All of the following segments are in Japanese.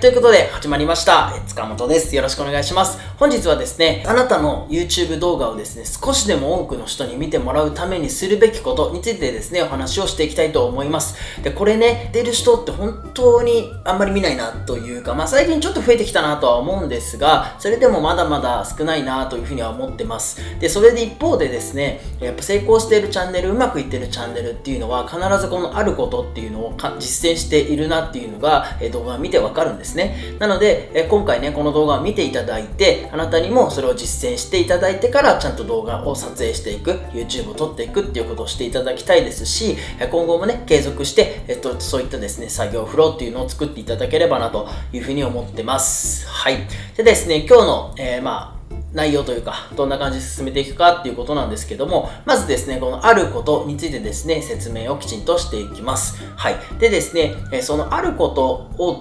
ということで始まりました。塚本です。よろしくお願いします。本日はですね、あなたの YouTube 動画をですね、少しでも多くの人に見てもらうためにするべきことについてですね、お話をしていきたいと思います。で、これね、出る人って本当にあんまり見ないなというか、まあ最近ちょっと増えてきたなとは思うんですが、それでもまだまだ少ないなというふうには思ってます。で、それで一方でですね、やっぱ成功しているチャンネル、うまくいってるチャンネルっていうのは、必ずこのあることっていうのを実践しているなっていうのが、え動画を見てわかるんですね。なので、え今回ね、この動画を見ていただいて、あなたにもそれを実践していただいてから、ちゃんと動画を撮影していく、YouTube を撮っていくっていうことをしていただきたいですし、今後もね、継続して、えっと、そういったですね、作業フローっていうのを作っていただければなというふうに思ってます。はい。でですね、今日の、えーまあ、内容というか、どんな感じで進めていくかっていうことなんですけども、まずですね、このあることについてですね、説明をきちんとしていきます。はい。でですね、そのあることを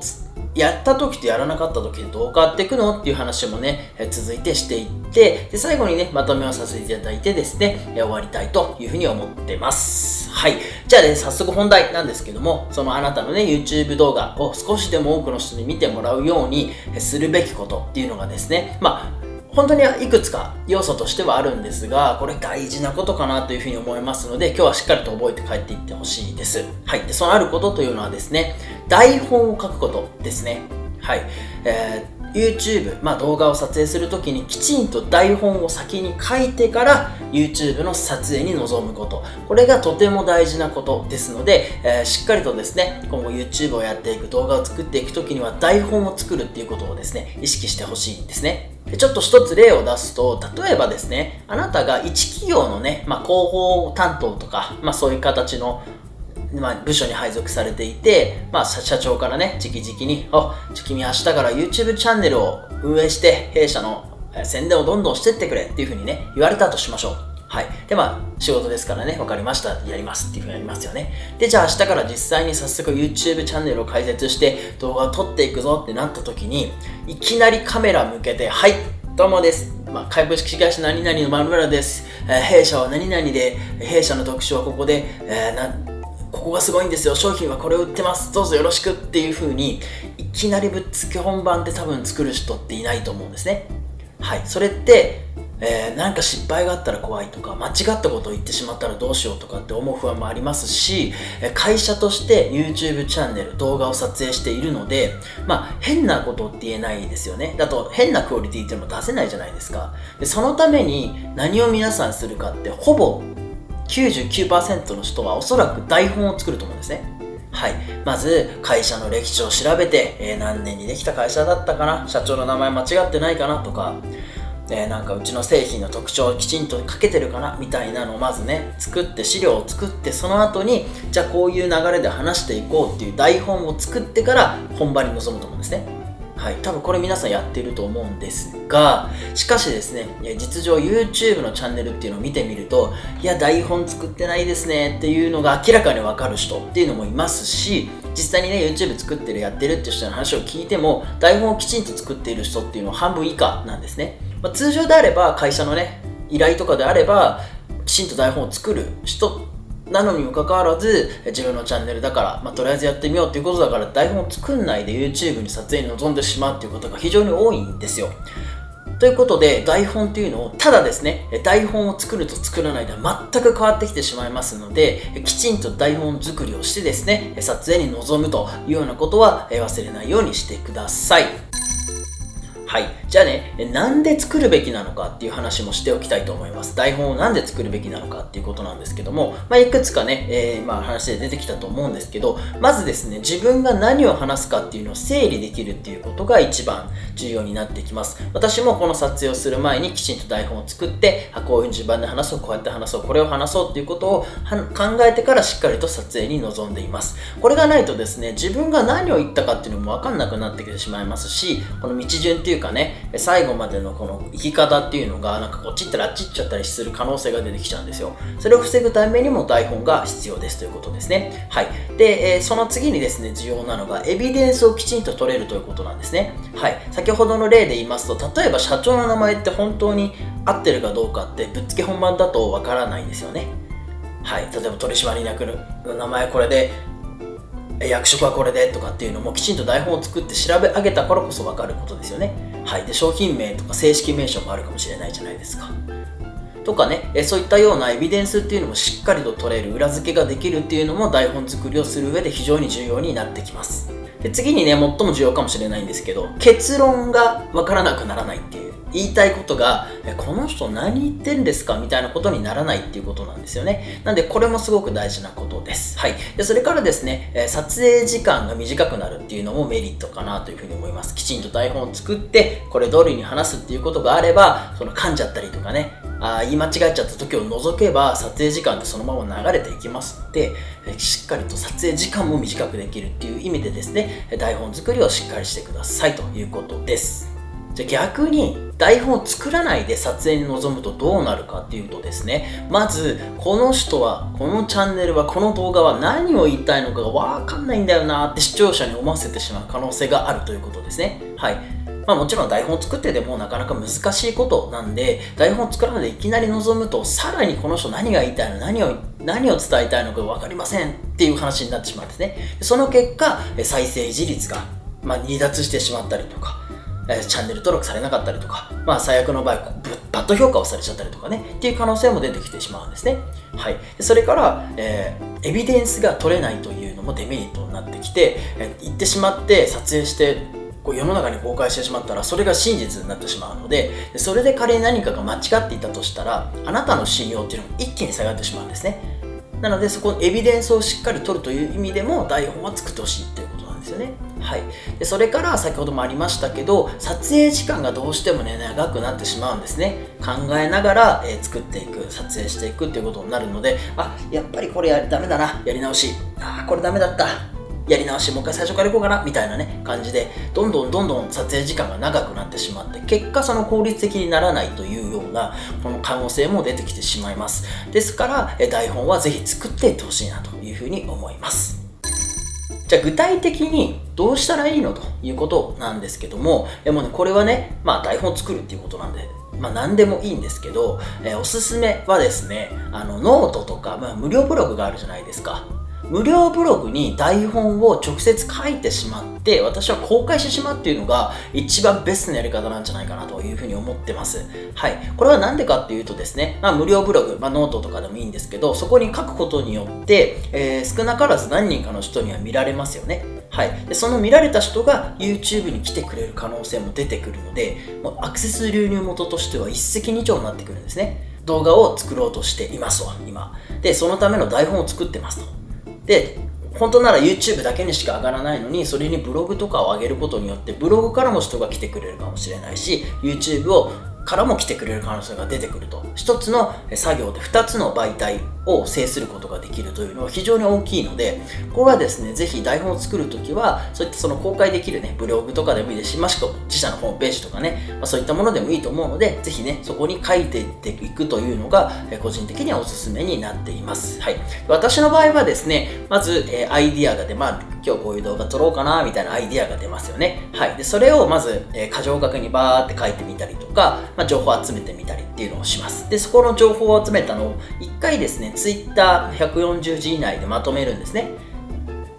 やった時とやらなかった時でどう変わっていくのっていう話もね、続いてしていって、で、最後にね、まとめをさせていただいてですね、終わりたいというふうに思ってます。はい。じゃあね、早速本題なんですけども、そのあなたのね、YouTube 動画を少しでも多くの人に見てもらうようにするべきことっていうのがですね、まあ、本当にいくつか要素としてはあるんですが、これ大事なことかなというふうに思いますので、今日はしっかりと覚えて帰っていってほしいです。はい。で、そのあることというのはですね、台本を書くことですね。はい。えー YouTube、まあ、動画を撮影するときにきちんと台本を先に書いてから YouTube の撮影に臨むこと。これがとても大事なことですので、えーしっかりとですね、今後 YouTube をやっていく、動画を作っていくときには台本を作るっていうことをですね、意識してほしいんですね。でちょっと一つ例を出すと、例えばですね、あなたが一企業のね、まあ、広報担当とか、まあ、そういう形のまあ、部署に配属されていて、まあ、社長からね、直々に、あ、じゃあ君明日から YouTube チャンネルを運営して、弊社の宣伝をどんどんしてってくれっていうふうにね、言われたとしましょう。はい。で、まあ、仕事ですからね、わかりました、やりますっていうふうにやりますよね。で、じゃあ明日から実際に早速 YouTube チャンネルを開設して動画を撮っていくぞってなった時に、いきなりカメラ向けて、はい、どうもです。まあ、株式会社何々のまるまるです。えー弊社は何々で、弊社の特徴はここで、えーなここがすごいんですよ。商品はこれを売ってます。どうぞよろしくっていう風にいきなりぶっつけ本番で多分作る人っていないと思うんですね。はい。それって、えーなんか失敗があったら怖いとか間違ったことを言ってしまったらどうしようとかって思う不安もありますし会社として YouTube チャンネル動画を撮影しているのでまあ変なことって言えないですよね。だと変なクオリティっていうのも出せないじゃないですか。でそのために何を皆さんするかってほぼ99%の人はおそらく台本を作ると思うんですね。はい。まず、会社の歴史を調べて、えー何年にできた会社だったかな？社長の名前間違ってないかなとか、えーなんかうちの製品の特徴をきちんと書けてるかな？みたいなのをまずね、作って資料を作って、その後に、じゃあこういう流れで話していこうっていう台本を作ってから本番に臨むと思うんですね。はい、多分これ皆さんやってると思うんですが、しかしですね、いや実情 YouTube のチャンネルっていうのを見てみると、いや、台本作ってないですねっていうのが明らかにわかる人っていうのもいますし、実際にね、YouTube 作ってる、やってるっていう人の話を聞いても、台本をきちんと作っている人っていうのは半分以下なんですね。まあ、通常であれば、会社のね、依頼とかであれば、きちんと台本を作る人なのにもかかわらず自分のチャンネルだから、まあ、とりあえずやってみようっていうことだから台本を作んないで YouTube に撮影に臨んでしまうっていうことが非常に多いんですよ。ということで台本っていうのをただですね台本を作ると作らないでは全く変わってきてしまいますのできちんと台本作りをしてですね撮影に臨むというようなことは忘れないようにしてください。はい。じゃあね、なんで作るべきなのかっていう話もしておきたいと思います。台本をなんで作るべきなのかっていうことなんですけども、まあ、いくつかね、えーまあ、話で出てきたと思うんですけど、まずですね、自分が何を話すかっていうのを整理できるっていうことが一番重要になってきます。私もこの撮影をする前にきちんと台本を作って、あこういう順番で話そう、こうやって話そう、これを話そうっていうことを考えてからしっかりと撮影に臨んでいます。これがないとですね、自分が何を言ったかっていうのもわかんなくなってきてしまいますし、この道順っていうかね、最後までのこの生き方っていうのが、なんかこっち行ったらあっち行っちゃったりする可能性が出てきちゃうんですよ。それを防ぐためにも台本が必要ですということですね。はい。で、えーその次にですね、重要なのが、エビデンスをきちんと取れるということなんですね。はい。先ほどの例で言いますと、例えば社長の名前って本当に合ってるかどうかって、ぶっつけ本番だとわからないんですよね。はい。例えば取締役の名前これで、役職はこれでとかっていうのもきちんと台本を作って調べ上げたからこそ分かることですよね。はい。で、商品名とか正式名称もあるかもしれないじゃないですか。とかね、えそういったようなエビデンスっていうのもしっかりと取れる、裏付けができるっていうのも台本作りをする上で非常に重要になってきます。で次にね、最も重要かもしれないんですけど、結論がわからなくならないっていう。言いたいことが、この人何言ってんですか？みたいなことにならないっていうことなんですよね。なんで、これもすごく大事なことです。はい。で、それからですね、撮影時間が短くなるっていうのもメリットかなというふうに思います。きちんと台本を作って、これ通りに話すっていうことがあれば、その噛んじゃったりとかね、あ言い間違えちゃった時を除けば撮影時間ってそのまま流れていきますのでしっかりと撮影時間も短くできるっていう意味でですね台本作りをしっかりしてくださいということですじゃ逆に台本を作らないで撮影に臨むとどうなるかっていうとですねまずこの人はこのチャンネルはこの動画は何を言いたいのかがわかんないんだよなって視聴者に思わせてしまう可能性があるということですね。はい。まあ、もちろん台本を作ってでもなかなか難しいことなんで台本を作らないでいきなり臨むとさらにこの人何が言いたいの何を何を伝えたいのか分かりませんっていう話になってしまうんですね。その結果再生維持率が、まあ、離脱してしまったりとかチャンネル登録されなかったりとか、まあ、最悪の場合、バッド評価をされちゃったりとかね、っていう可能性も出てきてしまうんですね。はい。それから、えー、エビデンスが取れないというのもデメリットになってきて、えー、ってしまって撮影してこう世の中に公開してしまったらそれが真実になってしまうのでそれで仮に何かが間違っていたとしたらあなたの信用っていうのも一気に下がってしまうんですねなのでそこのエビデンスをしっかり取るという意味でも台本は作ってほしいっていうことなんですよねはい、でそれから先ほどもありましたけど撮影時間がどうしてもね長くなってしまうんですね。考えながら、えー、作っていく撮影していくっていうことになるのであやっぱりこれやダメだなやり直し。あこれダメだった。やり直しもう一回最初からいこうかなみたいなね感じでどんどんどんどん撮影時間が長くなってしまって結果その効率的にならないというようなこの可能性も出てきてしまいます。ですから台本はぜひ作っていってほしいなというふうに思います。じゃあ具体的にどうしたらいいのということなんですけども、えもね、これはね、まあ台本作るっていうことなんで、まあ何でもいいんですけど、えおすすめはですね、あのノートとか、まあ、無料ブログがあるじゃないですか。無料ブログに台本を直接書いてしまって私は公開してしまうっていうのが一番ベストなやり方なんじゃないかなというふうに思ってます。はい。これは何でかっていうとですね、まあ、無料ブログ、まあ、ノートとかでもいいんですけどそこに書くことによって、えー、少なからず何人かの人には見られますよね。はい、でその見られた人が YouTube に来てくれる可能性も出てくるのでもうアクセス流入元としては一石二鳥になってくるんですね。動画を作ろうとしていますわ今。でそのための台本を作ってますと。で本当なら YouTube だけにしか上がらないのにそれにブログとかを上げることによってブログからも人が来てくれるかもしれないし YouTube をからも来てくれる可能性が出てくると。一つの作業で2つの媒体を制することができるというのは非常に大きいのでこれはですねぜひ台本を作るときはそういったその公開できるねブログとかでもいいですしもしくは自社のホームページとかね、まあ、そういったものでもいいと思うのでぜひねそこに書いていっていくというのが個人的にはおすすめになっています、はい、私の場合はですねまず、えアイディアが出、まあ、今日こういう動画撮ろうかなみたいなアイディアが出ますよね。はい。でそれをまず、え箇条書きにバーって書いてみたりとか、まあ、情報集めてみたりっていうのをします。でそこの情報を集めたのを1回ですね Twitter140 字以内でまとめるんですね。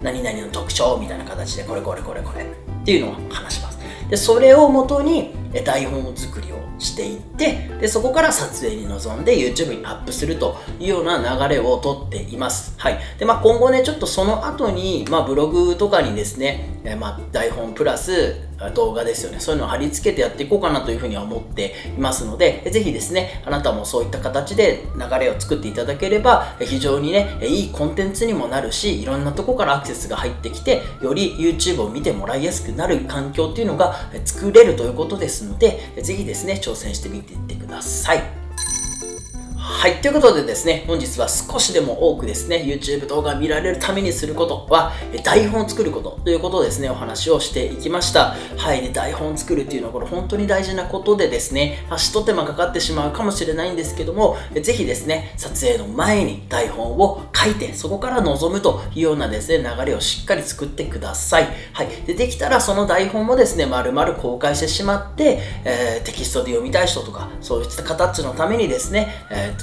何々の特徴みたいな形でこれこれこれこれっていうのを話します。でそれをもとに台本作りをしていってでそこから撮影に臨んで YouTube にアップするというような流れをとっています。はい。で、まあ、今後ね、ちょっとその後に、まあ、ブログとかにですね、えまあ、台本プラス動画ですよね。そういうのを貼り付けてやっていこうかなというふうには思っていますので、ぜひですね、あなたもそういった形で流れを作っていただければ、非常にね、いいコンテンツにもなるし、いろんなとこからアクセスが入ってきて、より YouTube を見てもらいやすくなる環境っていうのが作れるということですので、ぜひですね、挑戦してみていってください。はい。ということでですね、本日は少しでも多くですね、YouTube 動画見られるためにすることは、台本を作ることということをですね、お話をしていきました。はい。で、台本を作るっていうのはこれ本当に大事なことでですね、まあ、一手間かかってしまうかもしれないんですけども、ぜひですね、撮影の前に台本を書いて、そこから臨むというようなですね、流れをしっかり作ってください。はい。で、できたらその台本もですね、丸々公開してしまって、えー、テキストで読みたい人とか、そういった形のためにですね、えー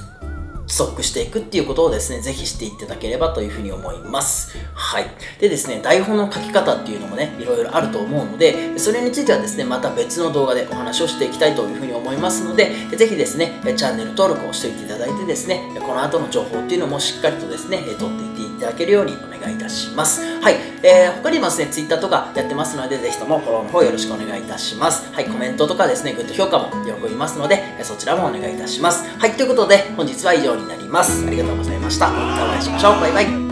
足していくっていうことをですね、ぜひしていただければというふうに思います。はい。でですね、台本の書き方っていうのもね、いろいろあると思うので、それについてはですね、また別の動画でお話をしていきたいというふうに思いますので、ぜひですね、チャンネル登録をしておいていただいてですね、この後の情報っていうのもしっかりとですね、取っていきたいただけるようにお願いいたします。はい。えー、他にもですね、Twitter とかやってますので、ぜひともフォローの方よろしくお願いいたします。はい。コメントとかですね、グッド評価も喜びますので、そちらもお願いいたします。はい。ということで、本日は以上になります。ありがとうございました。またお会いしましょう。バイバイ。